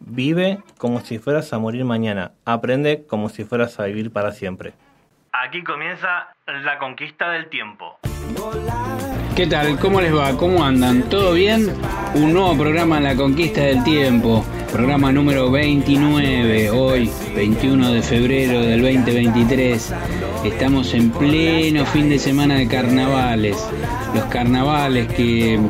Vive como si fueras a morir mañana. Aprende como si fueras a vivir para siempre. Aquí comienza la conquista del tiempo. ¿Qué tal? ¿Cómo les va? ¿Cómo andan? ¿Todo bien? Un nuevo programa en la conquista del tiempo. Programa número 29, hoy, 21 de febrero del 2023. Estamos en pleno fin de semana de carnavales. Los carnavales que,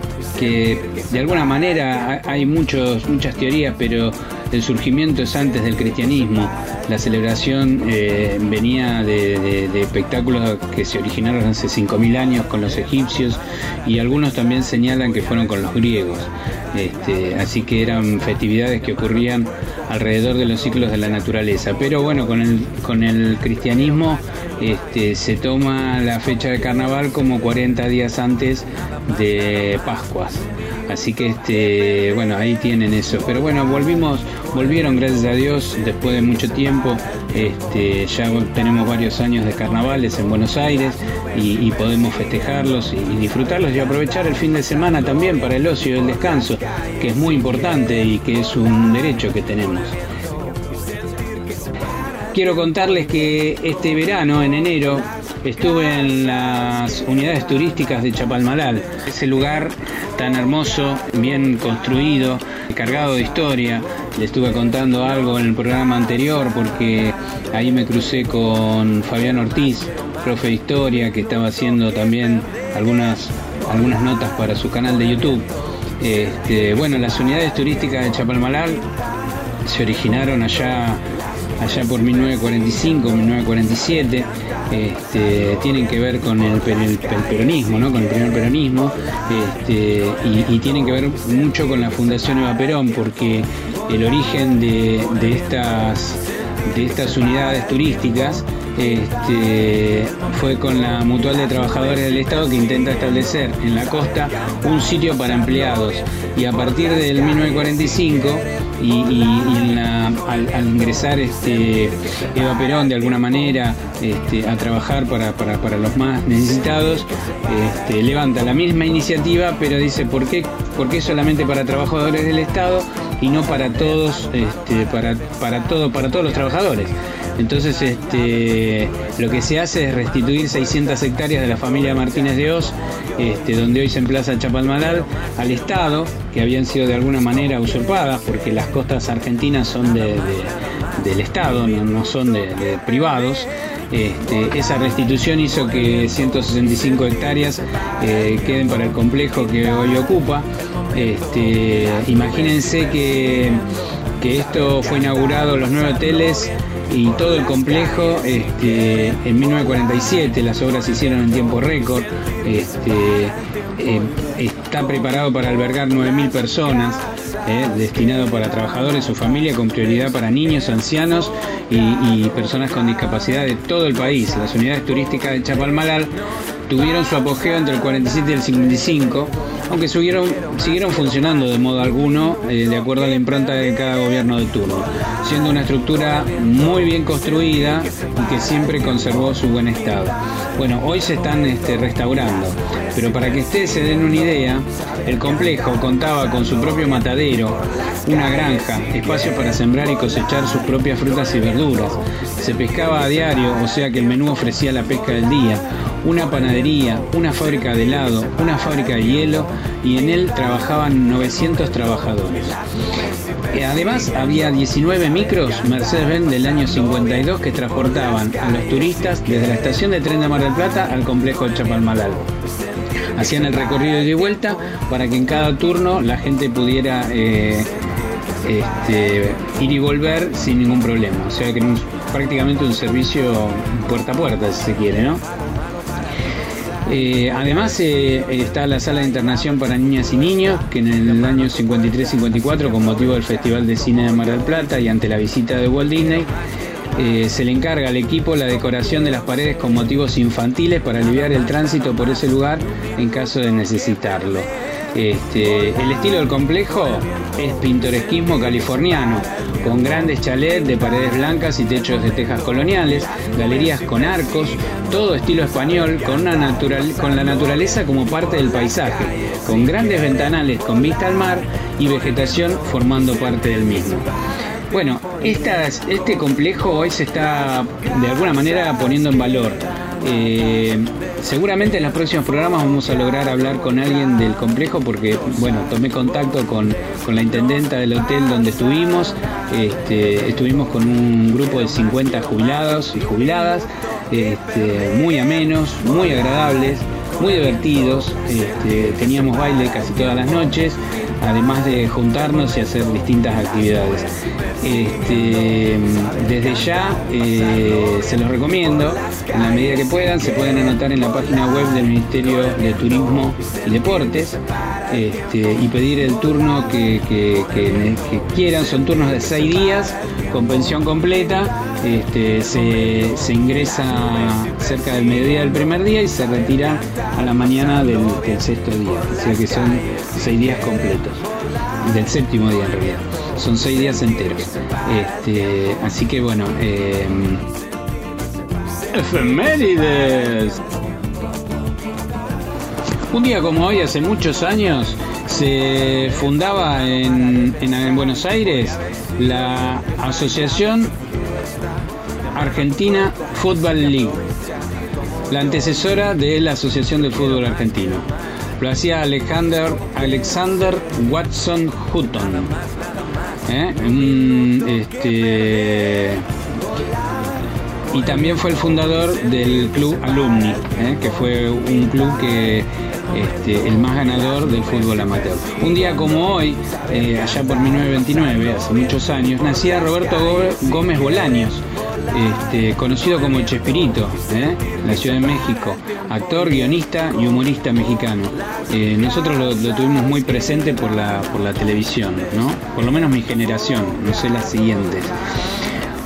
que de alguna manera hay muchos, muchas teorías, pero el surgimiento es antes del cristianismo. La celebración eh, venía de, espectáculos que se originaron hace 5.000 años con los egipcios y algunos también señalan que fueron con los griegos. Este, así que eran festividades que ocurrían alrededor de los ciclos de la naturaleza. Pero bueno, con el, cristianismo este, se toma la fecha de carnaval como 40 días antes de Pascuas. Así que este, bueno, ahí tienen eso. Pero bueno, volvimos, volvieron gracias a Dios después de mucho tiempo. Este, ya tenemos varios años de carnavales en Buenos Aires y, podemos festejarlos y, disfrutarlos y aprovechar el fin de semana también para el ocio y el descanso, que es muy importante y que es un derecho que tenemos. Quiero contarles que este verano, en enero, estuve en las unidades turísticas de Chapalmalal, ese lugar tan hermoso, bien construido, cargado de historia. Le estuve contando algo en el programa anterior porque ahí me crucé con Fabián Ortiz, profe de historia, que estaba haciendo también algunas, algunas notas para su canal de YouTube. Este, bueno, las unidades turísticas de Chapalmalal se originaron allá allá por 1945, 1947, este, tienen que ver con el, peronismo, ¿no? con el primer peronismo, este, y, tienen que ver mucho con la Fundación Eva Perón, porque el origen de, estas, de estas unidades turísticas este, fue con la Mutual de Trabajadores del Estado que intenta establecer en la costa un sitio para empleados. Y a partir del 1945 y, al, ingresar este, Eva Perón de alguna manera este, a trabajar para, los más necesitados, este, levanta la misma iniciativa, pero dice, ¿por qué, ¿por qué solamente para trabajadores del Estado y no para todos, este, para, para, todo, para todos los trabajadores? Entonces, este, lo que se hace es restituir 600 hectáreas de la familia Martínez de Oz, este, donde hoy se emplaza Chapalmalal, al Estado, que habían sido de alguna manera usurpadas, porque las costas argentinas son del Estado, no, son de, privados. Este, esa restitución hizo que 165 hectáreas eh, queden para el complejo que hoy ocupa. Este, imagínense que, que esto fue inaugurado, los nueve hoteles y todo el complejo este, en 1947, las obras se hicieron en tiempo récord, eh, está preparado para albergar 9.000 personas, eh, destinado para trabajadores, su familia, con prioridad para niños, ancianos y, personas con discapacidad de todo el país. Las unidades turísticas de Chapalmalal tuvieron su apogeo entre el 47 y el 55 aunque siguieron, siguieron funcionando de modo alguno eh, de acuerdo a la impronta de cada gobierno de turno, siendo una estructura muy bien construida y que siempre conservó su buen estado. Bueno, hoy se están este, restaurando, pero para que ustedes se den una idea, el complejo contaba con su propio matadero, una granja, espacio para sembrar y cosechar sus propias frutas y verduras. Se pescaba a diario, o sea que el menú ofrecía la pesca del día, una panadería, una fábrica de helado, una fábrica de hielo y en él trabajaban 900 trabajadores. Además había 19 micros Mercedes-Benz del año 52 que transportaban a los turistas desde la estación de tren de Mar del Plata al complejo de Chapalmalal. Hacían el recorrido de vuelta para que en cada turno la gente pudiera eh, este, ir y volver sin ningún problema. O sea que era prácticamente un servicio puerta a puerta, si se quiere, ¿no? Eh, además eh, está la sala de internación para niñas y niños, que en el año 53-54, con motivo del Festival de Cine de Mar del Plata y ante la visita de Walt Disney, Eh, se le encarga al equipo la decoración de las paredes con motivos infantiles para aliviar el tránsito por ese lugar en caso de necesitarlo. Este, el estilo del complejo es pintoresquismo californiano, con grandes chalets de paredes blancas y techos de tejas coloniales, galerías con arcos, todo estilo español, con, una la naturaleza como parte del paisaje, con grandes ventanales con vista al mar y vegetación formando parte del mismo. Bueno, este complejo hoy se está de alguna manera poniendo en valor. Eh, seguramente en los próximos programas vamos a lograr hablar con alguien del complejo porque, bueno, tomé contacto con, con la intendenta del hotel donde estuvimos. Este, estuvimos con un grupo de 50 jubilados y jubiladas, este, muy amenos, muy agradables, muy divertidos. Este, teníamos baile casi todas las noches, además de juntarnos y hacer distintas actividades. Este, desde ya eh, se los recomiendo, en la medida que puedan, se pueden anotar en la página web del Ministerio de Turismo y Deportes este, y pedir el turno que, quieran. Son turnos de seis días con pensión completa. Este, se, se ingresa cerca del mediodía del primer día y se retira a la mañana del, sexto día. O sea que son seis días completos. Del séptimo día en realidad. Son seis días enteros. Este, así que bueno. Eh, efemérides. Un día como hoy, hace muchos años, se fundaba en Buenos Aires la Asociación Argentina Football League, la antecesora de la Asociación de Fútbol Argentino. Lo hacía Alexander, Alexander Watson Hutton. ¿eh? Un, este, y también fue el fundador del club Alumni, ¿eh? que fue un club que este, el más ganador del fútbol amateur. Un día como hoy, eh, allá por 1929, hace muchos años, nacía Roberto Gómez Bolaños, este, conocido como Chespirito, ¿eh? la Ciudad de México, actor, guionista y humorista mexicano. Eh, nosotros lo, tuvimos muy presente por la, por la televisión, ¿no? por lo menos mi generación, no sé las siguientes.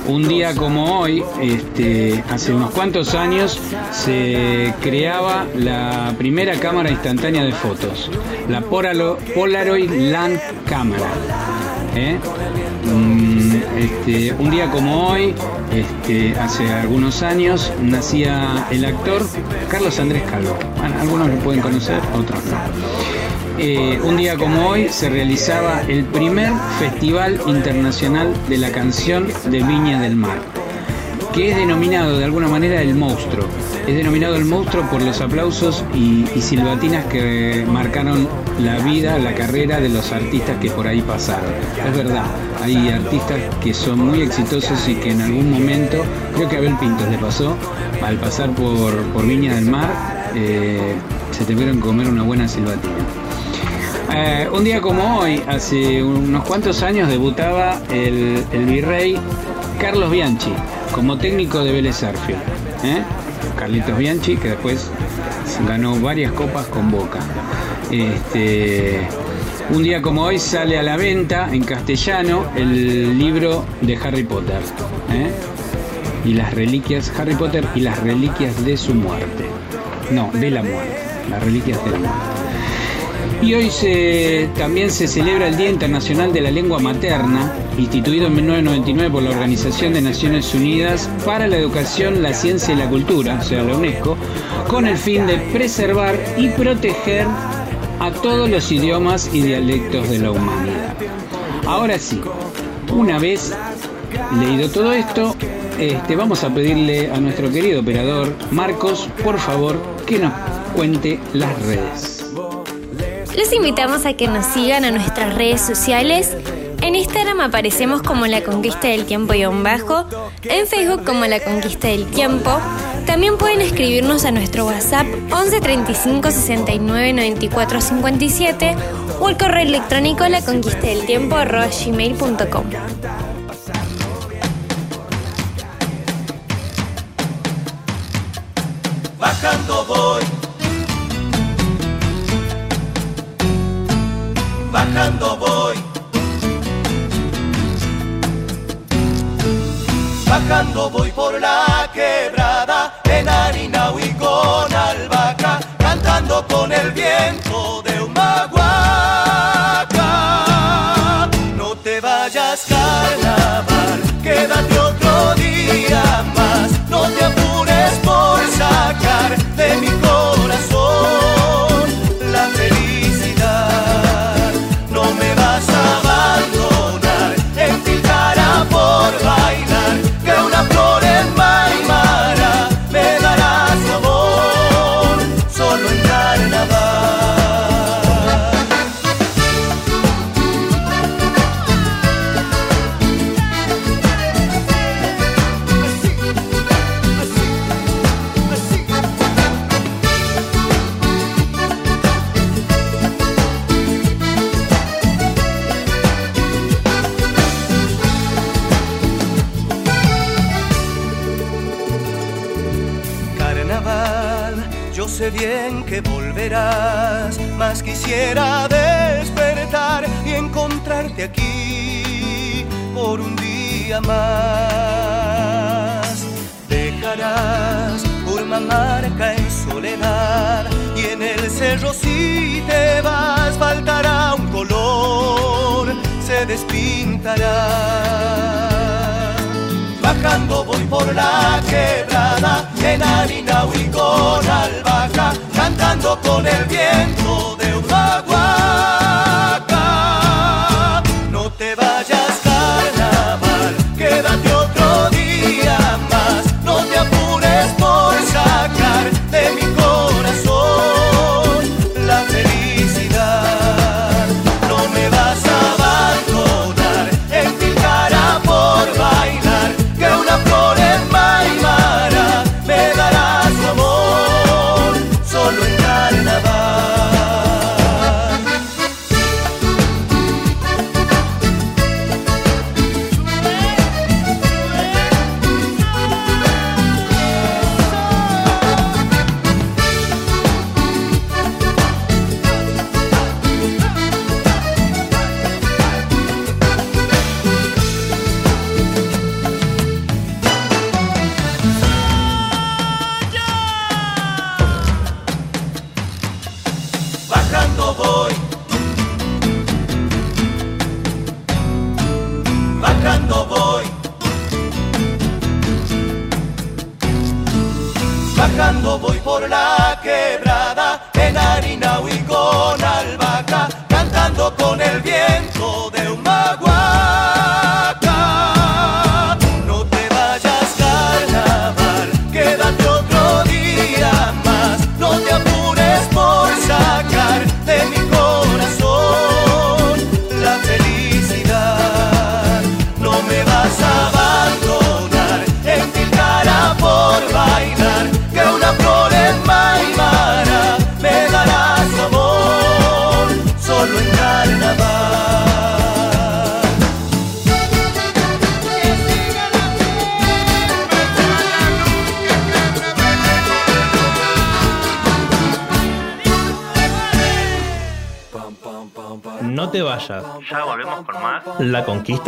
Un día como hoy, este, hace unos cuantos años, se creaba la primera cámara instantánea de fotos, la Polaroid Land Camera. ¿eh? Este, un día como hoy, este, hace algunos años, nacía el actor Carlos Andrés Calvo. Algunos lo pueden conocer, otros no. Eh, un día como hoy se realizaba el primer Festival Internacional de la Canción de Viña del Mar, que es denominado de alguna manera el monstruo. Es denominado el monstruo por los aplausos y silbatinas que marcaron la vida, la carrera de los artistas que por ahí pasaron. Es verdad, hay artistas que son muy exitosos y que en algún momento, creo que a Abel Pintos le pasó, al pasar por, por Viña del Mar, eh, se tuvieron que comer una buena silbatina. Eh, un día como hoy, hace unos cuantos años, debutaba el, el virrey Carlos Bianchi como técnico de Vélez. ¿eh? Carlitos Bianchi, que después ganó varias copas con Boca. Este, un día como hoy sale a la venta en castellano el libro de Harry Potter. ¿eh? Y las reliquias, Harry Potter y las reliquias de su muerte. No, de la muerte. Las reliquias de la muerte. Y hoy también se celebra el Día Internacional de la Lengua Materna, instituido en 1999 por la Organización de Naciones Unidas para la Educación, la Ciencia y la Cultura, o sea, la UNESCO, con el fin de preservar y proteger a todos los idiomas y dialectos de la humanidad. Ahora sí, una vez leído todo esto, este, vamos a pedirle a nuestro querido operador, Marcos, por favor, que nos cuente las redes. Los invitamos a que nos sigan a nuestras redes sociales. En Instagram aparecemos como La Conquista del Tiempo y bajo, en Facebook como La Conquista del Tiempo. También pueden escribirnos a nuestro WhatsApp 11 35 69 94 57 o al correo electrónico la conquista del tiempo. Bajando voy. Bajando voy por la quebrada,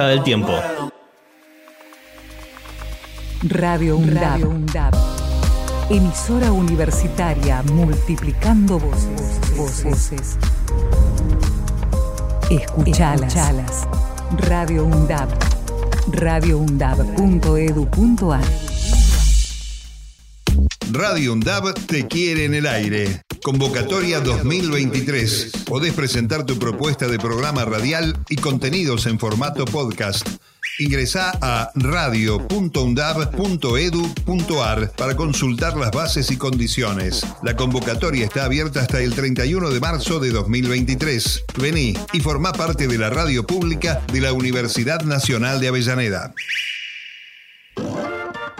Del tiempo. Radio UNDAB. Emisora universitaria multiplicando voces. Voces. Escuchalas. Radio UNDAB. radioundab.edu.ar Radio UNDAB te quiere en el aire. Convocatoria 2023. Podés presentar tu propuesta de programa radial y contenidos en formato podcast. Ingresá a radio.undab.edu.ar para consultar las bases y condiciones. La convocatoria está abierta hasta el 31 de marzo de 2023. Vení y formá parte de la radio pública de la Universidad Nacional de Avellaneda.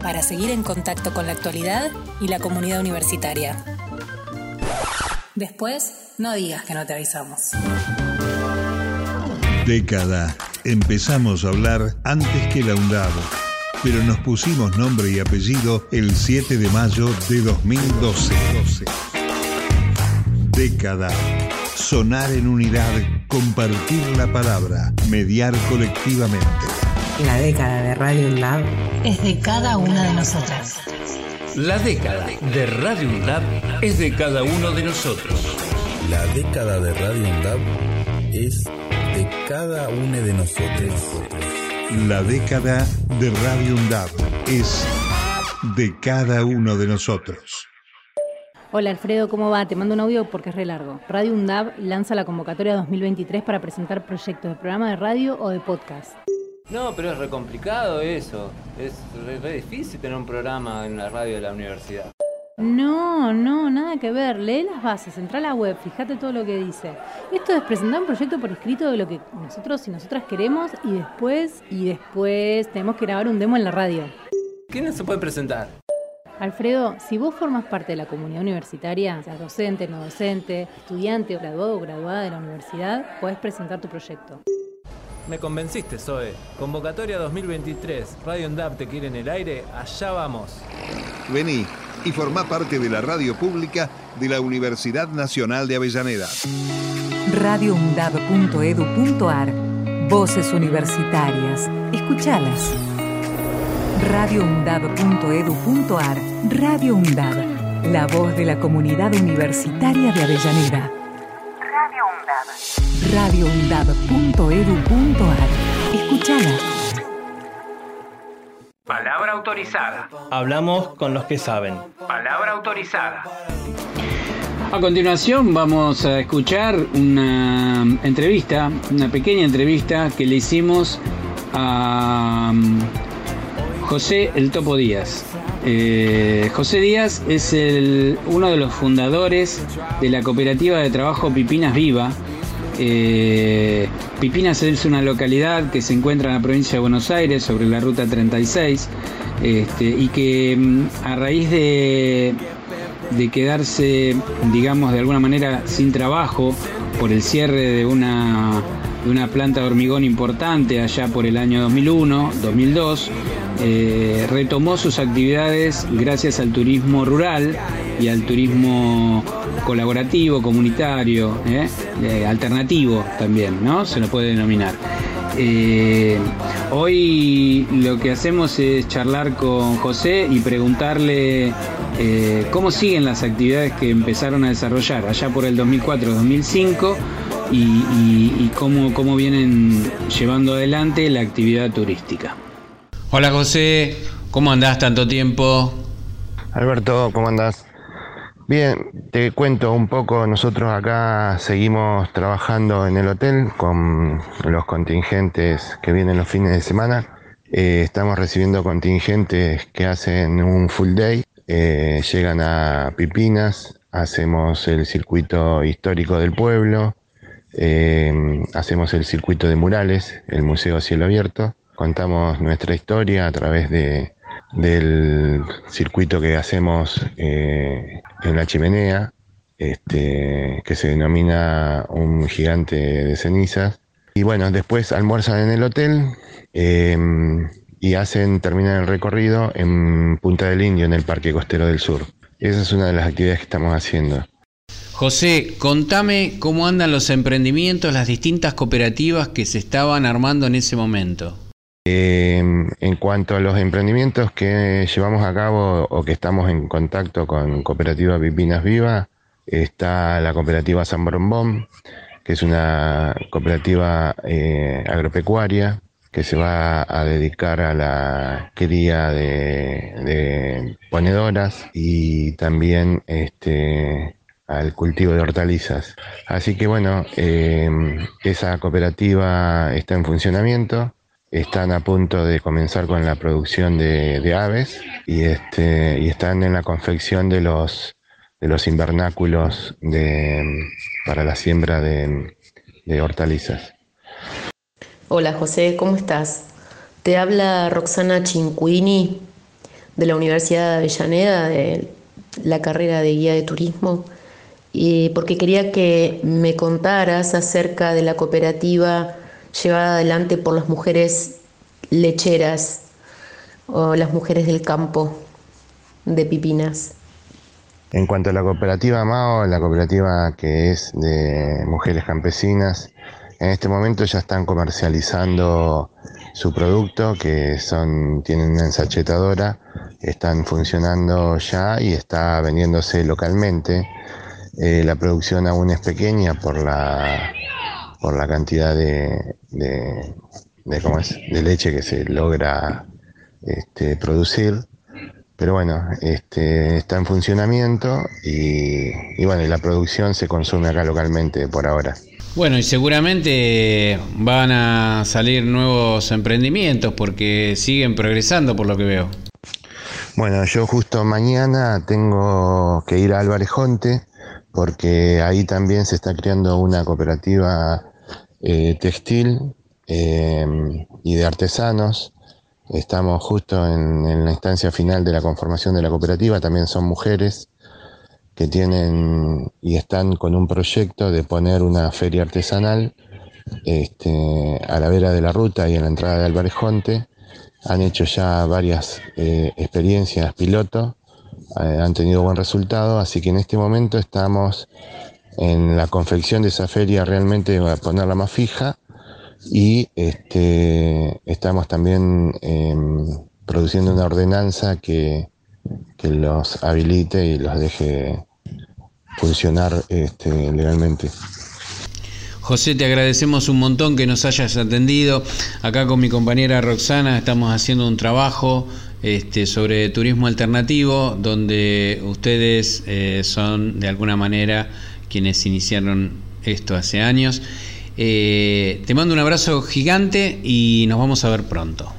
Para seguir en contacto con la actualidad y la comunidad universitaria. Después, no digas que no te avisamos. Década. Empezamos a hablar antes que la UNDAB, pero nos pusimos nombre y apellido el 7 de mayo de 2012. Década. Sonar en unidad, compartir la palabra, mediar colectivamente. La década de Radio UNDAB Es de cada una de nosotras. La década de Radio UNDAB es de cada uno de nosotros. La década de Radio UNDAB es de cada uno de nosotros. La década de Radio UNDAB es de cada uno de nosotros. Hola Alfredo, ¿cómo va? Te mando un audio porque es re largo. Radio UNDAB lanza la convocatoria 2023 para presentar proyectos de programa de radio o de podcast. No, pero es re complicado eso. Es re, re difícil tener un programa en la radio de la universidad. No, no, nada que ver. Lee las bases, entra a la web, fíjate todo lo que dice. Esto es presentar un proyecto por escrito de lo que nosotros y nosotras queremos y después, y después tenemos que grabar un demo en la radio. ¿Quién se puede presentar? Alfredo, si vos formas parte de la comunidad universitaria, seas docente, no docente, estudiante, graduado o graduada de la universidad, podés presentar tu proyecto. Me convenciste, Zoe. Convocatoria 2023. Radio UNDAP te quiere en el aire. Allá vamos. Vení y formá parte de la radio pública de la Universidad Nacional de Avellaneda. radioundab.edu.ar Voces universitarias. Escuchalas. radioundab.edu.ar Radio UNDAB. La voz de la comunidad universitaria de Avellaneda. radioundab.edu.ar Escuchala. Palabra autorizada. Hablamos con los que saben. Palabra autorizada. A continuación vamos a escuchar una entrevista, una pequeña entrevista que le hicimos a um, José El Topo Díaz. Eh, José Díaz es el- uno de los fundadores de la cooperativa de trabajo Pipinas Viva. Eh, Pipinas es una localidad que se encuentra en la provincia de Buenos Aires sobre la ruta 36 este, y que mm, a raíz de, de quedarse, digamos, de alguna manera sin trabajo por el cierre de una, de una planta de hormigón importante allá por el año 2001, 2002, eh, retomó sus actividades gracias al turismo rural y al turismo colaborativo, comunitario, ¿eh? Eh, alternativo también, ¿no? Se lo puede denominar. Eh, hoy lo que hacemos es charlar con José y preguntarle eh, cómo siguen las actividades que empezaron a desarrollar allá por el 2004-2005 y, y- y cómo, cómo vienen llevando adelante la actividad turística. Hola José, ¿cómo andás tanto tiempo? Alberto, ¿cómo andás? Bien, te cuento un poco, nosotros acá seguimos trabajando en el hotel con los contingentes que vienen los fines de semana. Eh, estamos recibiendo contingentes que hacen un full day, eh, llegan a Pipinas, hacemos el circuito histórico del pueblo, eh, hacemos el circuito de murales, el Museo Cielo Abierto, contamos nuestra historia a través de, del circuito que hacemos eh, en la chimenea, este, que se denomina un gigante de cenizas. Y bueno, después almuerzan en el hotel eh, y hacen, terminan el recorrido en Punta del Indio, en el Parque Costero del Sur. Esa es una de las actividades que estamos haciendo. José, contame cómo andan los emprendimientos, las distintas cooperativas que se estaban armando en ese momento. Eh, en cuanto a los emprendimientos que llevamos a cabo o que estamos en contacto con Cooperativa Pipinas Viva, está la cooperativa San Brombón, que es una cooperativa eh, agropecuaria que se va a dedicar a la cría de, ponedoras y también este, al cultivo de hortalizas. Así que bueno, eh, esa cooperativa está en funcionamiento están a punto de comenzar con la producción de, aves y, este, y están en la confección de los, de los invernáculos para la siembra de, de hortalizas. Hola José, ¿cómo estás? Te habla Roxana Cinquini de la Universidad de Avellaneda, de la carrera de guía de turismo, y porque quería que me contaras acerca de la cooperativa llevada adelante por las mujeres lecheras o las mujeres del campo de Pipinas. En cuanto a la cooperativa MAO, la cooperativa que es de mujeres campesinas, en este momento ya están comercializando su producto, que son, tienen una ensachetadora, están funcionando ya y está vendiéndose localmente. Eh, la producción aún es pequeña por la, por la cantidad de, de, de, ¿cómo es? de leche que se logra este, producir. Pero bueno, este, está en funcionamiento y, y bueno, y la producción se consume acá localmente por ahora. Bueno, y seguramente van a salir nuevos emprendimientos porque siguen progresando por lo que veo. Bueno, yo justo mañana tengo que ir a Álvarez Jonte porque ahí también se está creando una cooperativa eh, textil eh, y de artesanos. Estamos justo en, la instancia final de la conformación de la cooperativa, también son mujeres que tienen y están con un proyecto de poner una feria artesanal este, a la vera de la ruta y en la entrada de Álvarez Jonte. Han hecho ya varias eh, experiencias piloto, eh, han tenido buen resultado, así que en este momento estamos en la confección de esa feria realmente a ponerla más fija y este, estamos también em, produciendo una ordenanza que, que los habilite y los deje funcionar este, legalmente. José, te agradecemos un montón que nos hayas atendido. Acá con mi compañera Roxana estamos haciendo un trabajo este, sobre turismo alternativo, donde ustedes eh, son de alguna manera quienes iniciaron esto hace años. Eh, te mando un abrazo gigante y nos vamos a ver pronto.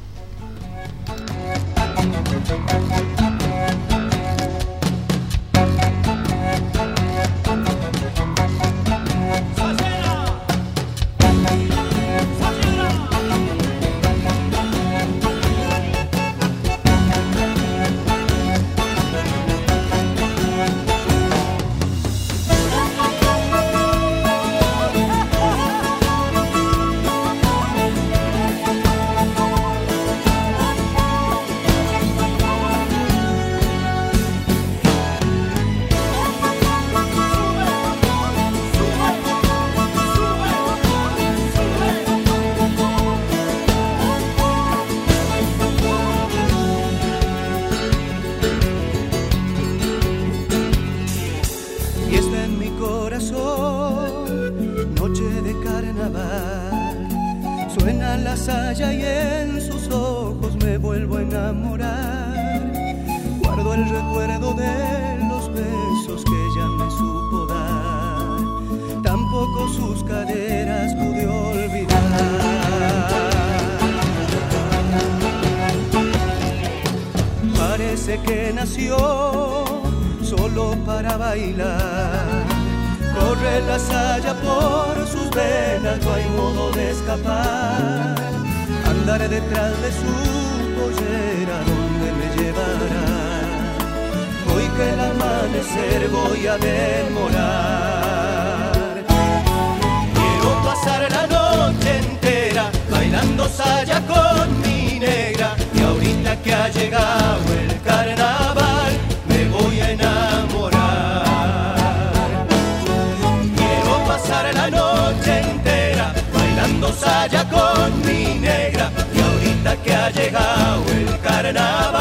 Llegado el carnaval,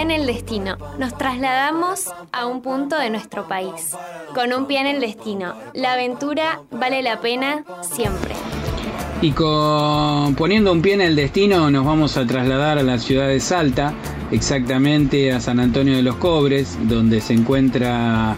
en el destino, nos trasladamos a un punto de nuestro país. Con un pie en el destino, la aventura vale la pena siempre. Y con, poniendo un pie en el destino nos vamos a trasladar a la ciudad de Salta, exactamente a San Antonio de los Cobres, donde se encuentra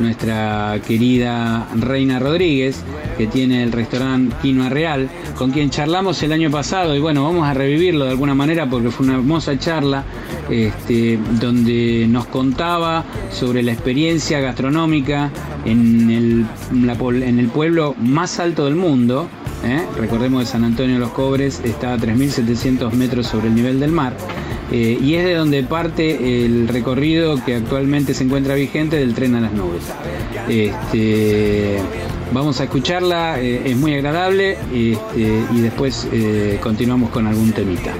nuestra querida Reina Rodríguez, que tiene el restaurante Quinoa Real, con quien charlamos el año pasado y bueno, vamos a revivirlo de alguna manera porque fue una hermosa charla este, donde nos contaba sobre la experiencia gastronómica en el, pueblo más alto del mundo. ¿eh? Recordemos que San Antonio de los Cobres está a 3.700 metros sobre el nivel del mar. eh, y es de donde parte el recorrido que actualmente se encuentra vigente del tren a las nubes. Este, vamos a escucharla, eh, es muy agradable este, y después continuamos con algún temita.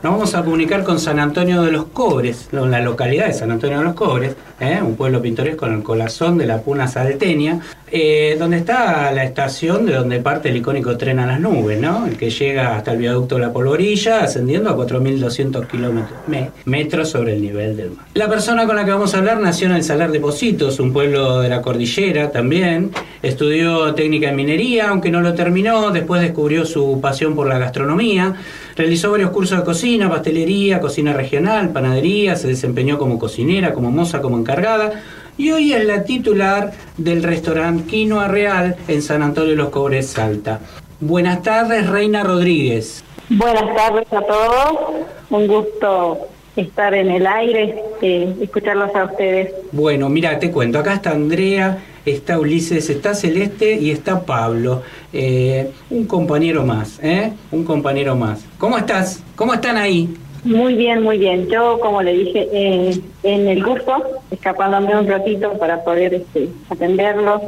Nos vamos a comunicar con San Antonio de los Cobres, en la localidad de San Antonio de los Cobres, ¿eh? un pueblo pintoresco en el corazón de la Puna Salteña, eh, donde está la estación de donde parte el icónico tren a las nubes, ¿no? el que llega hasta el viaducto de la Polvorilla, ascendiendo a 4.200 kilómetros me- metros sobre el nivel del mar. La persona con la que vamos a hablar nació en el Salar de Positos, un pueblo de la cordillera también. Estudió técnica en minería, aunque no lo terminó. Después descubrió su pasión por la gastronomía. Realizó varios cursos de cocina, pastelería, cocina regional, panadería. Se desempeñó como cocinera, como moza, como encargada. Y hoy es la titular del restaurante Quinoa Real en San Antonio de los Cobres, Salta. Buenas tardes, Reina Rodríguez. Buenas tardes a todos, un gusto estar en el aire, eh, escucharlos a ustedes. Bueno, mira, te cuento, acá está Andrea, está Ulises, está Celeste y está Pablo. Eh, un compañero más, ¿eh? Un compañero más. ¿Cómo estás? ¿Cómo están ahí? Muy bien, muy bien. Yo, como le dije, eh, en el curso, escapándome un ratito para poder este, atenderlos,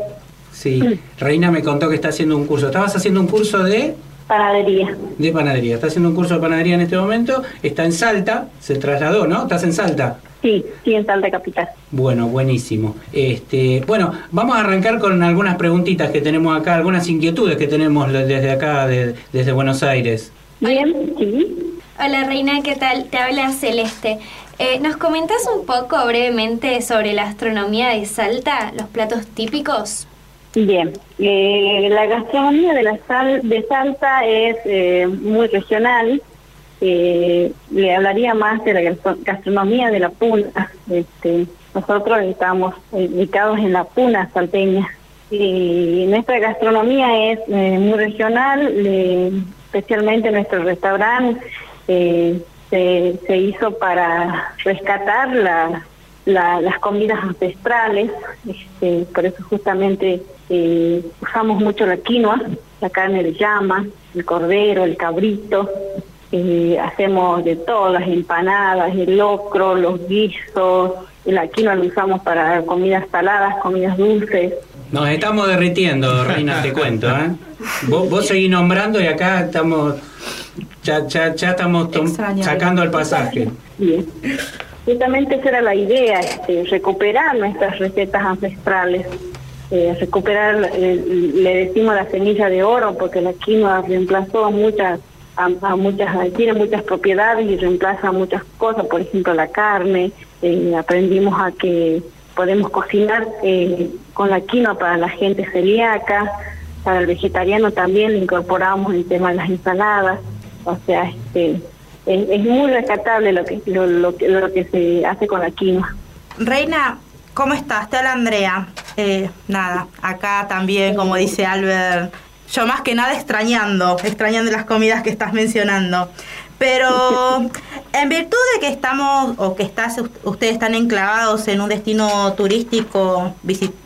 Sí, Reina me contó que está haciendo un curso. ¿Estabas haciendo un curso de...? panadería. De panadería. Está haciendo un curso de panadería en este momento. Está en Salta, se trasladó, ¿no? ¿Estás en Salta? Sí, sí, en Salta Capital. Bueno, buenísimo. Este, bueno, vamos a arrancar con algunas preguntitas que tenemos acá, algunas inquietudes que tenemos desde acá, de- desde Buenos Aires. Bien, sí. Hola Reina, ¿qué tal? Te habla Celeste. Eh, ¿Nos comentas un poco brevemente sobre la astronomía de Salta, los platos típicos? Bien, eh, la gastronomía de la sal, de Salta es eh, muy regional. Eh, le hablaría más de la gastro- gastronomía de la Puna. Este, nosotros estamos eh, ubicados en la Puna salteña. Y nuestra gastronomía es eh, muy regional, especialmente nuestro restaurante se, hizo para rescatar la, la- las comidas ancestrales, este, por eso justamente eh, usamos mucho la quinoa, la carne de llama, el cordero, el cabrito, eh, hacemos de todo, las empanadas, el locro, los guisos, la quinoa lo usamos para comidas saladas, comidas dulces. Nos estamos derritiendo, Reina, te cuento. ¿eh? Vos, vos seguís nombrando y acá estamos, ya, ya, ya estamos tom- sacando el pasaje. Bien. Justamente esa era la idea, este, recuperar nuestras recetas ancestrales, eh, recuperar, eh, le decimos la semilla de oro, porque la quinoa reemplazó a muchas, a, a muchas, tiene muchas propiedades y reemplaza muchas cosas, por ejemplo la carne, eh, aprendimos a que podemos cocinar eh, con la quinoa para la gente celíaca, para el vegetariano también incorporamos el tema de las ensaladas, o sea, este, es, es muy rescatable lo que, lo, lo lo que se hace con la quinoa. Reina, ¿cómo estás? Te habla Andrea. Eh, nada, acá también, como dice Albert, yo más que nada extrañando, extrañando las comidas que estás mencionando. Pero en virtud de que estamos, o que estás, ustedes están enclavados en un destino turístico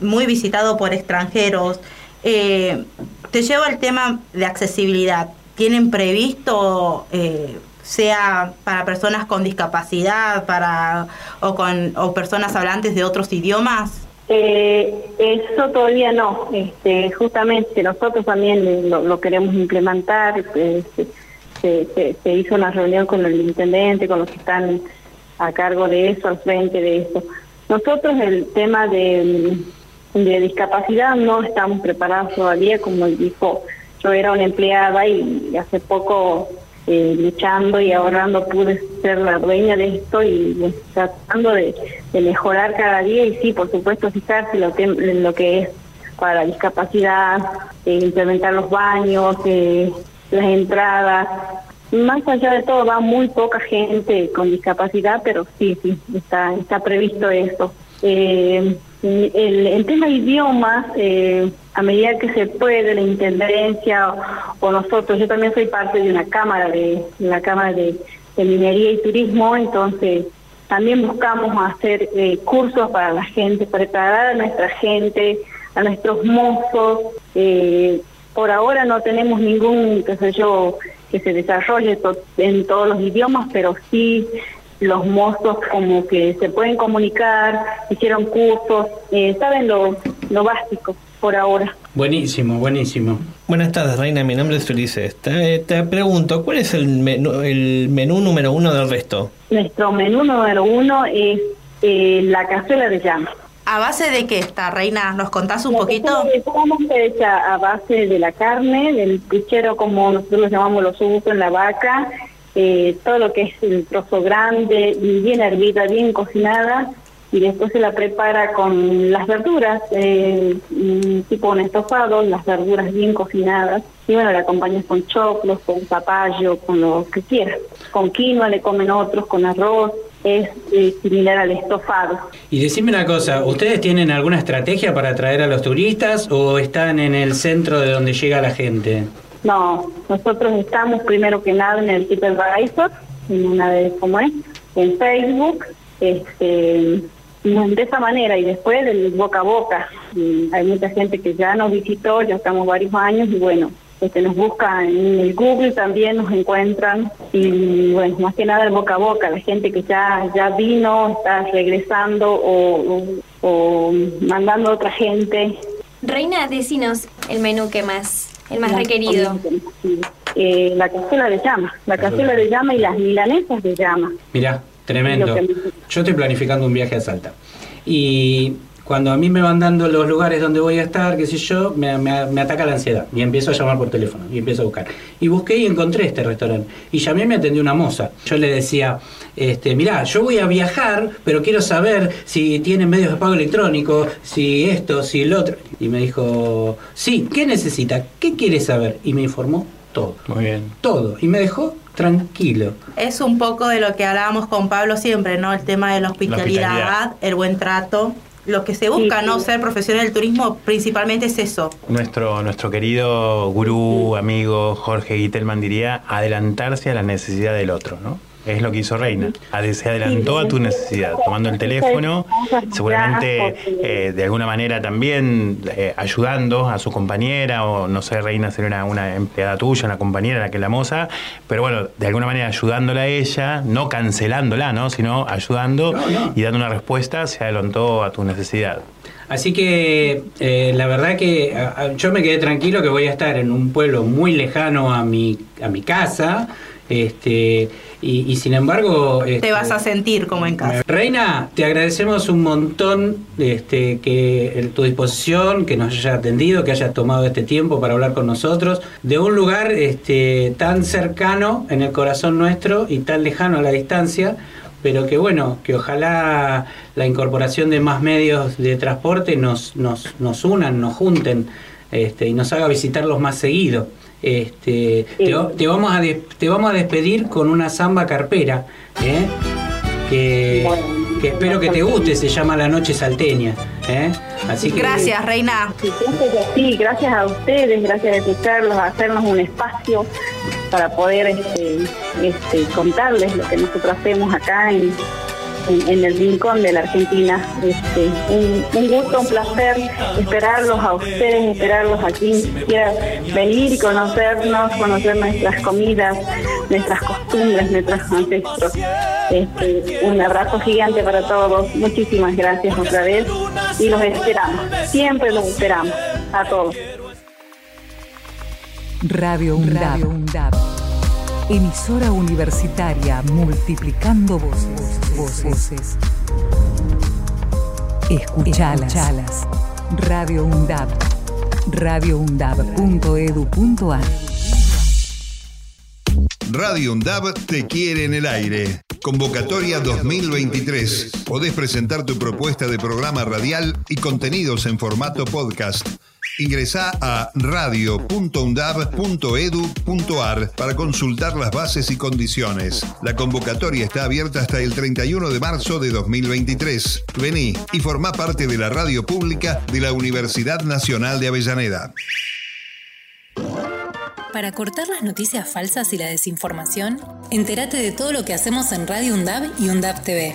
muy visitado por extranjeros, eh, te llevo al tema de accesibilidad. ¿Tienen previsto, eh, sea para personas con discapacidad para o, con, o personas hablantes de otros idiomas? Eh, eso todavía no, este, justamente nosotros también lo, lo queremos implementar, eh, se, se, se- hizo una reunión con el intendente, con los que están a cargo de eso, al frente de eso. Nosotros el tema de, de discapacidad no estamos preparados todavía, como dijo, yo era una empleada y hace poco eh, luchando y ahorrando pude ser la dueña de esto y tratando de, mejorar cada día y sí, por supuesto, fijarse lo que, lo que es para discapacidad, eh, implementar los baños, eh, las entradas. Más allá de todo, va muy poca gente con discapacidad, pero sí, sí, está, está previsto esto. Eh, el, tema idiomas, eh, a medida que se puede, la intendencia o, nosotros, yo también soy parte de una cámara, de la cámara de, de minería y turismo, entonces también buscamos hacer eh, cursos para la gente, preparar a nuestra gente, a nuestros mozos. Eh, por ahora no tenemos ningún, qué sé yo, que se desarrolle to- en todos los idiomas, pero sí los mozos como que se pueden comunicar, hicieron cursos, eh, saben lo, lo básico por ahora. Buenísimo, buenísimo. Buenas tardes, Reina. Mi nombre es Ulises. Te, te pregunto, ¿cuál es el menú, el menú número uno del resto? Nuestro menú número uno es eh, la cazuela de llama. ¿A base de qué está, Reina? ¿Nos contás un poquito? Estamos hecha a base de la carne, del puchero como nosotros lo llamamos los usos en la vaca, eh, todo lo que es el trozo grande, bien hervida, bien cocinada, y después se la prepara con las verduras, eh, tipo un estofado, las verduras bien cocinadas, y bueno, la acompañas con choclos, con zapallo, con lo que quieras. Con quinoa le comen otros, con arroz, es eh, similar al estofado. Y decime una cosa, ¿ustedes tienen alguna estrategia para atraer a los turistas o están en el centro de donde llega la gente? No, nosotros estamos primero que nada en el TripAdvisor, en una de cómo es, en Facebook, este, de esa manera y después del boca a boca. Y hay mucha gente que ya nos visitó, ya estamos varios años y bueno, este, nos buscan en el Google también nos encuentran y bueno, más que nada el boca a boca, la gente que ya ya vino, está regresando o, o, o mandando a otra gente. Reina, decinos el menú que más, el más La requerido. Eh, la cazuela de llama, la cazuela de llama y las milanesas de llama. Mirá, tremendo. Yo estoy planificando un viaje a Salta. Y cuando a mí me van dando los lugares donde voy a estar, qué sé yo, me, me- me ataca la ansiedad. Y empiezo a llamar por teléfono y empiezo a buscar. Y busqué y encontré este restaurante. Y llamé y me atendió una moza. Yo le decía, este, mirá, yo voy a viajar, pero quiero saber si tienen medios de pago electrónico, si esto, si el otro. Y me dijo, sí, ¿qué necesita? ¿Qué quiere saber? Y me informó todo. Muy bien. Todo. Y me dejó tranquilo. Es un poco de lo que hablábamos con Pablo siempre, ¿no? El tema de la hospitalidad, hospitalidad. el buen trato. Lo que se busca, ¿no? Ser profesional del turismo principalmente es eso. Nuestro, nuestro querido gurú, amigo Jorge Gitelman diría adelantarse a la necesidad del otro, ¿no? Es lo que hizo Reina. Se adelantó a tu necesidad, tomando el teléfono, seguramente eh, de alguna manera también eh, ayudando a su compañera, o no sé, Reina ser una, una empleada tuya, una compañera, la que la moza, pero bueno, de alguna manera ayudándola a ella, no cancelándola, ¿no? sino ayudando y dando una respuesta, se adelantó a tu necesidad. Así que eh, la verdad que a- yo me quedé tranquilo que voy a estar en un pueblo muy lejano a mi, a mi casa. Este, y, y sin embargo... este, Te vas a sentir como en casa. Reina, te agradecemos un montón este, que el- tu disposición, que nos haya atendido, que haya tomado este tiempo para hablar con nosotros, de un lugar este, tan cercano en el corazón nuestro y tan lejano a la distancia, pero que bueno, que ojalá la incorporación de más medios de transporte nos, nos, nos unan, nos junten este, y nos haga visitarlos más seguido. Este, te, va- te vamos a des- te vamos a despedir con una samba carpera, ¿eh? que, que espero que te guste, se llama La Noche Salteña. ¿eh? Así que, Gracias, Reina. Sí, gracias a ustedes, gracias a escucharlos, a hacernos un espacio para poder este, este, contarles lo que nosotros hacemos acá en, en- en el rincón de la Argentina. Este, un, un gusto, un placer esperarlos a ustedes, esperarlos a quien quiera venir y conocernos, conocer nuestras comidas, nuestras costumbres, nuestros ancestros. Este, un abrazo gigante para todos, muchísimas gracias otra vez y los esperamos, siempre los esperamos a todos. Radio UNDAB. Emisora universitaria multiplicando voces. voces. Escuchalas. Radio UNDAB. radioundab.edu.ar Radio UNDAB te quiere en el aire. Convocatoria 2023. Podés presentar tu propuesta de programa radial y contenidos en formato podcast. Ingresá a radio.undab.edu.ar para consultar las bases y condiciones. La convocatoria está abierta hasta el 31 de marzo de 2023. Vení y formá parte de la radio pública de la Universidad Nacional de Avellaneda. Para cortar las noticias falsas y la desinformación, entérate de todo lo que hacemos en Radio UNDAB y UNDAB TV.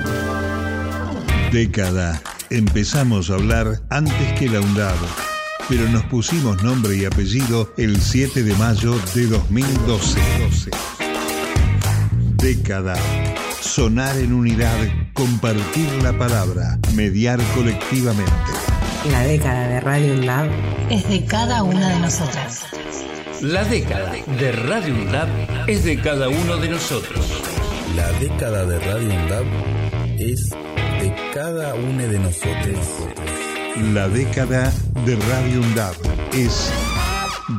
Década. Empezamos a hablar antes que la UNDAB, pero nos pusimos nombre y apellido el 7 de mayo de 2012. Década. Sonar en unidad, compartir la palabra, mediar colectivamente. La década de Radio UNDAB Es de cada una de nosotras. La década de Radio UNDAB es de cada uno de nosotros. La década de Radio UNDAB es de cada uno de nosotros. La década de Radio UNDAB es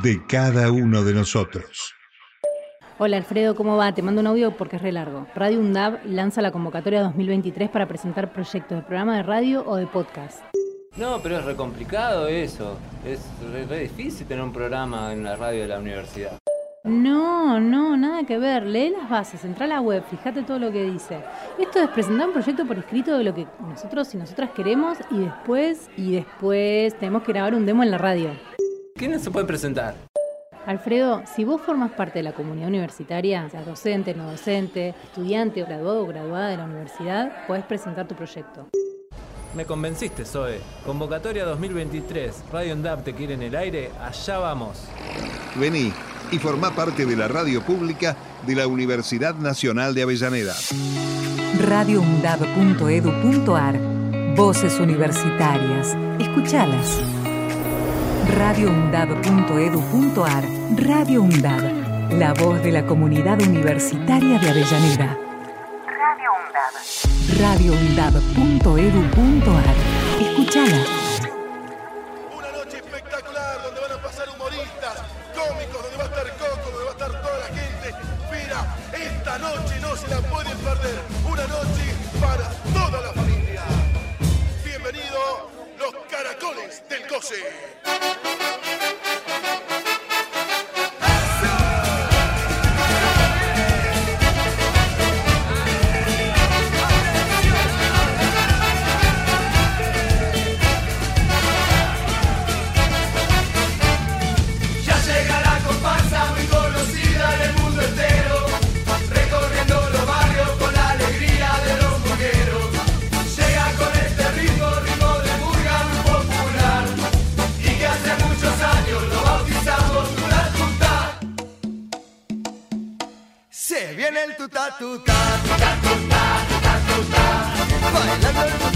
de cada uno de nosotros. Hola Alfredo, ¿cómo va? Te mando un audio porque es re largo. Radio UNDAB lanza la convocatoria 2023 para presentar proyectos de programa de radio o de podcast. No, pero es re complicado eso. Es re, re difícil tener un programa en la radio de la universidad. No, no, nada que ver. Lee las bases, entra a la web, fíjate todo lo que dice. Esto es presentar un proyecto por escrito de lo que nosotros y nosotras queremos y después, y después tenemos que grabar un demo en la radio. ¿Quiénes se pueden presentar? Alfredo, si vos formas parte de la comunidad universitaria, seas docente, no docente, estudiante, graduado o graduada de la universidad, podés presentar tu proyecto. Me convenciste, Zoe. Convocatoria 2023. Radio UNDAB te quiere en el aire. Allá vamos. Vení y formá parte de la radio pública de la Universidad Nacional de Avellaneda. radioundab.edu.ar Voces universitarias. Escuchalas. radioundab.edu.ar Radio UNDAB. La voz de la comunidad universitaria de Avellaneda radioundad.edu.ar. Escuchala. Una noche espectacular donde van a pasar humoristas, cómicos, donde va a estar Coco, donde va a estar toda la gente. Mira, esta noche no se la pueden perder. Una noche para toda la familia. Bienvenido los caracoles del goce. ta tu ta, ta ta, ta, bailando el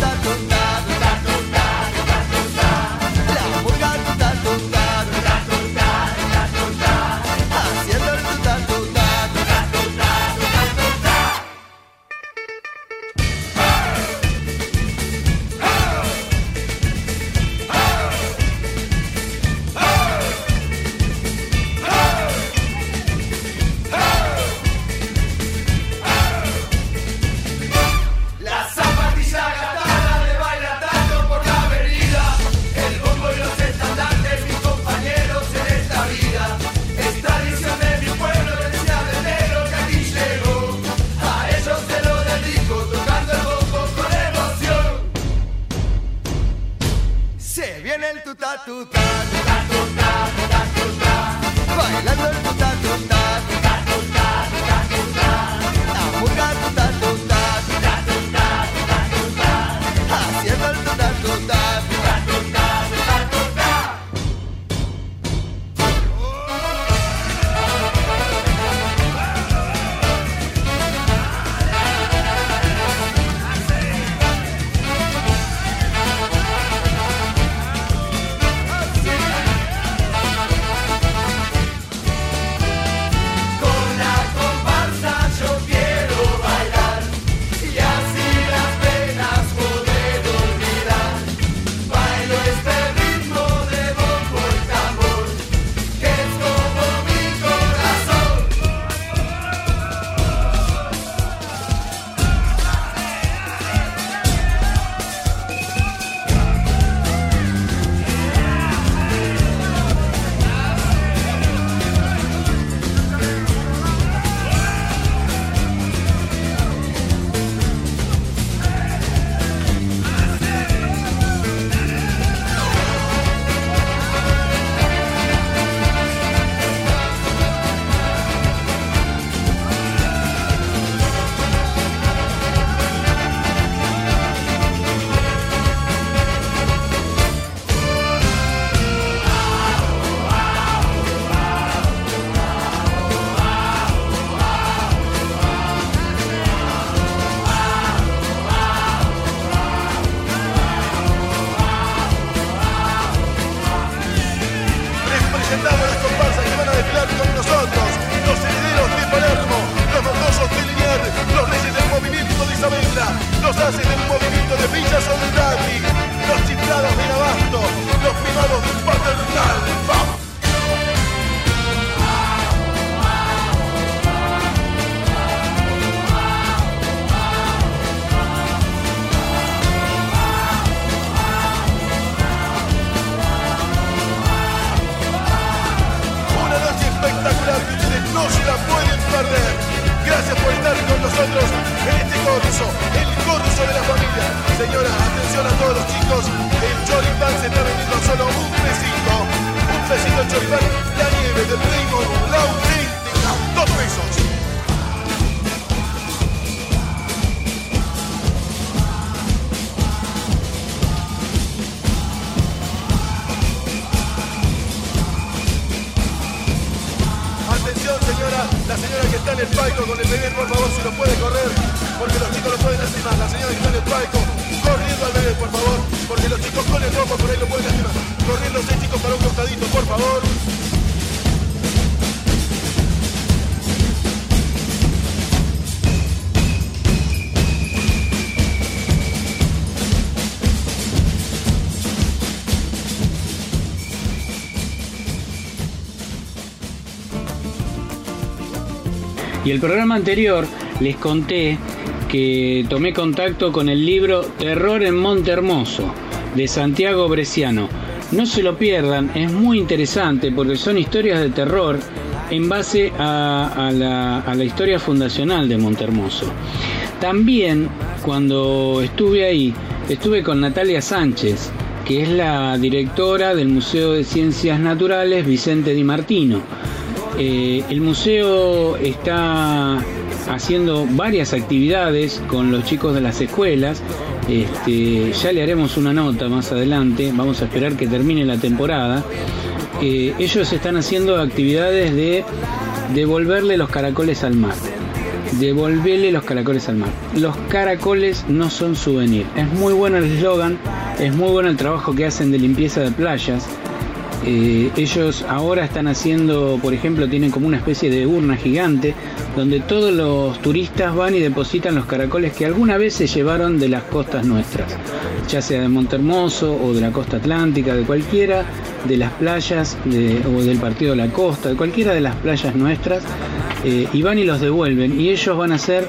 Y el programa anterior les conté que tomé contacto con el libro Terror en Monte Hermoso de Santiago Bresciano. No se lo pierdan, es muy interesante porque son historias de terror en base a, la, a la historia fundacional de Montermoso. También cuando estuve ahí, estuve con Natalia Sánchez, que es la directora del Museo de Ciencias Naturales Vicente Di Martino. Eh, el museo está haciendo varias actividades con los chicos de las escuelas. Este, ya le haremos una nota más adelante, vamos a esperar que termine la temporada. Eh, ellos están haciendo actividades de devolverle los caracoles al mar. Devolverle los caracoles al mar. Los caracoles no son souvenir. Es muy bueno el eslogan, es muy bueno el trabajo que hacen de limpieza de playas. Eh, ellos ahora están haciendo, por ejemplo, tienen como una especie de urna gigante donde todos los turistas van y depositan los caracoles que alguna vez se llevaron de las costas nuestras, ya sea de Montermoso o de la costa atlántica, de cualquiera de las playas de- o del partido de la costa, de cualquiera de las playas nuestras, eh, y van y los devuelven. Y ellos van a hacer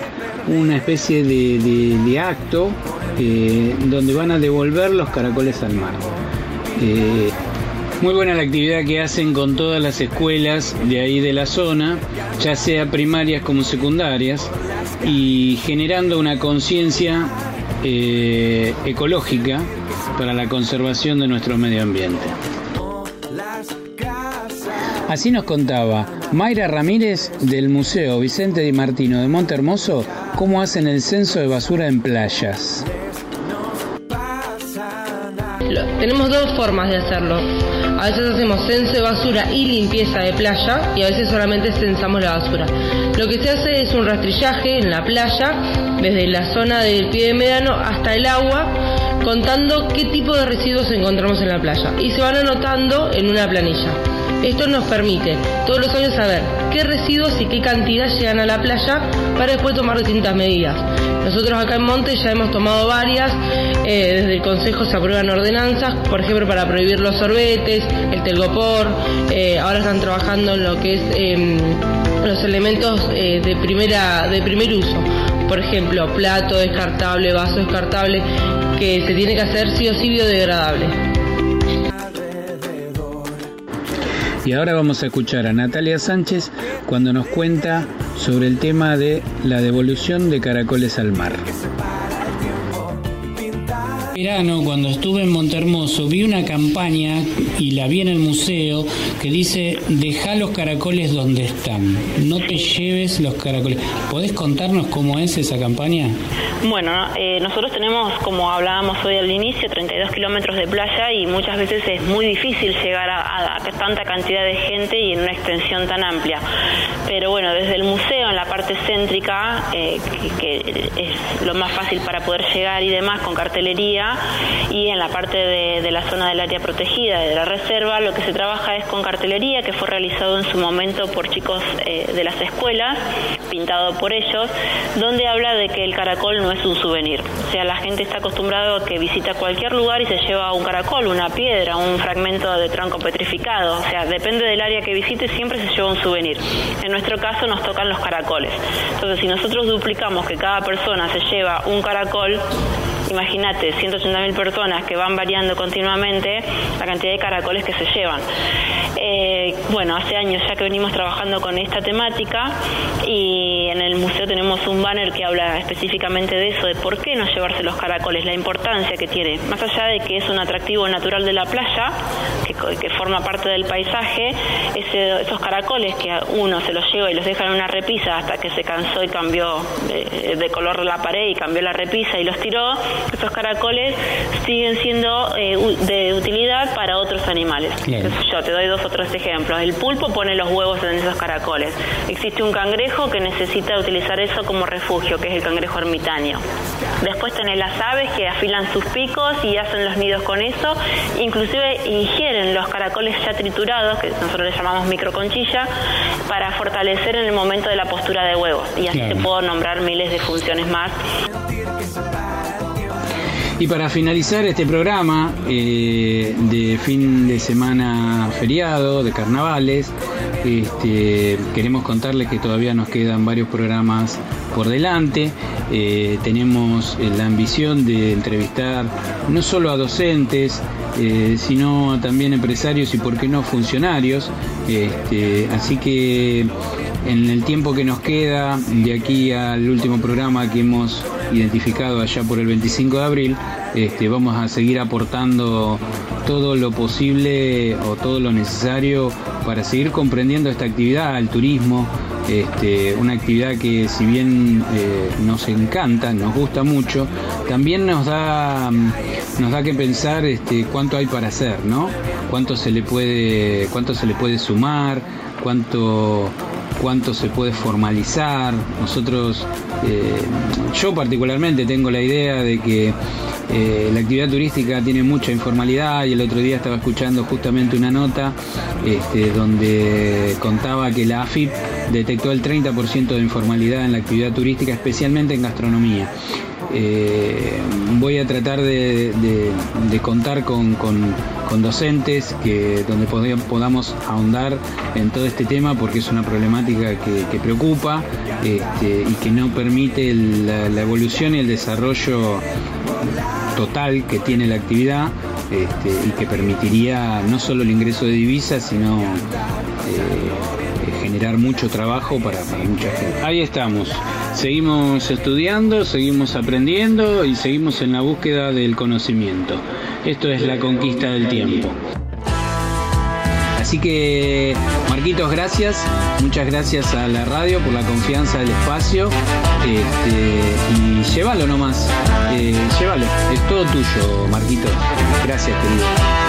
una especie de, acto eh, donde van a devolver los caracoles al mar. Muy buena la actividad que hacen con todas las escuelas de ahí de la zona, ya sea primarias como secundarias, y generando una conciencia eh, ecológica para la conservación de nuestro medio ambiente. Así nos contaba Mayra Ramírez del Museo Vicente Di Martino de Monte Hermoso cómo hacen el censo de basura en playas. Tenemos dos formas de hacerlo. A veces hacemos censo de basura y limpieza de playa y a veces solamente censamos la basura. Lo que se hace es un rastrillaje en la playa, desde la zona del pie de medano hasta el agua, contando qué tipo de residuos encontramos en la playa. Y se van anotando en una planilla. Esto nos permite todos los años saber qué residuos y qué cantidad llegan a la playa para después tomar distintas medidas. Nosotros acá en Monte ya hemos tomado varias, eh, desde el Consejo se aprueban ordenanzas, por ejemplo para prohibir los sorbetes, el telgopor, eh, ahora están trabajando en lo que es em, los elementos eh, de, primera, de primer uso, por ejemplo plato descartable, vaso descartable, que se tiene que hacer sí o sí biodegradable. Y ahora vamos a escuchar a Natalia Sánchez cuando nos cuenta sobre el tema de la devolución de caracoles al mar. Verano, cuando estuve en Montermoso, vi una campaña y la vi en el museo que dice: Deja los caracoles donde están, no te lleves los caracoles. ¿Podés contarnos cómo es esa campaña? Bueno, eh, nosotros tenemos, como hablábamos hoy al inicio, 32 kilómetros de playa y muchas veces es muy difícil llegar a, a- a tanta cantidad de gente y en una extensión tan amplia. Pero bueno, desde el museo, en la parte céntrica, eh, que, es lo más fácil para poder llegar y demás, con cartelería, y en la parte de, de la zona del área protegida, de la reserva, lo que se trabaja es con cartelería, que fue realizado en su momento por chicos eh, de las escuelas, pintado por ellos, donde habla de que el caracol no es un souvenir. O sea, la gente está acostumbrada a que visita cualquier lugar y se lleva un caracol, una piedra, un fragmento de tronco petrificado. O sea, depende del área que visite, siempre se lleva un souvenir. En nuestro caso nos tocan los caracoles. Entonces, si nosotros duplicamos que cada persona se lleva un caracol, Imagínate, 180.000 personas que van variando continuamente la cantidad de caracoles que se llevan. Eh, bueno, hace años ya que venimos trabajando con esta temática y en el museo tenemos un banner que habla específicamente de eso, de por qué no llevarse los caracoles, la importancia que tiene. Más allá de que es un atractivo natural de la playa, que, forma parte del paisaje, esos caracoles que uno se los lleva y los deja en una repisa hasta que se cansó y cambió de, de color la pared y cambió la repisa y los tiró, esos caracoles siguen siendo eh, de utilidad para otros animales. Yo te doy dos o tres ejemplos. El pulpo pone los huevos en esos caracoles. Existe un cangrejo que necesita utilizar eso como refugio, que es el cangrejo ermitaño. Después tenés las aves que afilan sus picos y hacen los nidos con eso. Inclusive ingieren los caracoles ya triturados, que nosotros les llamamos microconchilla, para fortalecer en el momento de la postura de huevos. Y así te puedo nombrar miles de funciones más. Y para finalizar este programa eh, de fin de semana feriado, de carnavales, Este, queremos contarles que todavía nos quedan varios programas por delante. Eh, tenemos eh, la ambición de entrevistar no solo a docentes, sino también empresarios y, por qué no, funcionarios. Este, así que en el tiempo que nos queda, de aquí al último programa que hemos identificado allá por el 25 de abril, este, vamos a seguir aportando todo lo posible o todo lo necesario para seguir comprendiendo esta actividad, el turismo, este, una actividad que si bien eh, nos encanta, nos gusta mucho, también nos da, nos da que pensar este, cuánto hay para hacer, ¿no? Cuánto se le puede, cuánto se le puede sumar, cuánto cuánto se puede formalizar. Nosotros, eh, yo particularmente tengo la idea de que eh, la actividad turística tiene mucha informalidad y el otro día estaba escuchando justamente una nota este, donde contaba que la AFIP detectó el 30% de informalidad en la actividad turística, especialmente en gastronomía. Eh, voy a tratar de, contar con, docentes que donde podamos ahondar en todo este tema porque es una problemática que, preocupa este, y que no permite la evolución y el desarrollo total que tiene la actividad este, y que permitiría no solo el ingreso de divisas, sino eh, mucho trabajo para, para mucha gente. Ahí estamos, seguimos estudiando, seguimos aprendiendo y seguimos en la búsqueda del conocimiento. Esto es la conquista del tiempo. Así que, Marquitos, gracias. Muchas gracias a la radio por la confianza del espacio. Este, y llévalo nomás. Eh, llévalo. Es todo tuyo, Marquitos. Gracias, querido.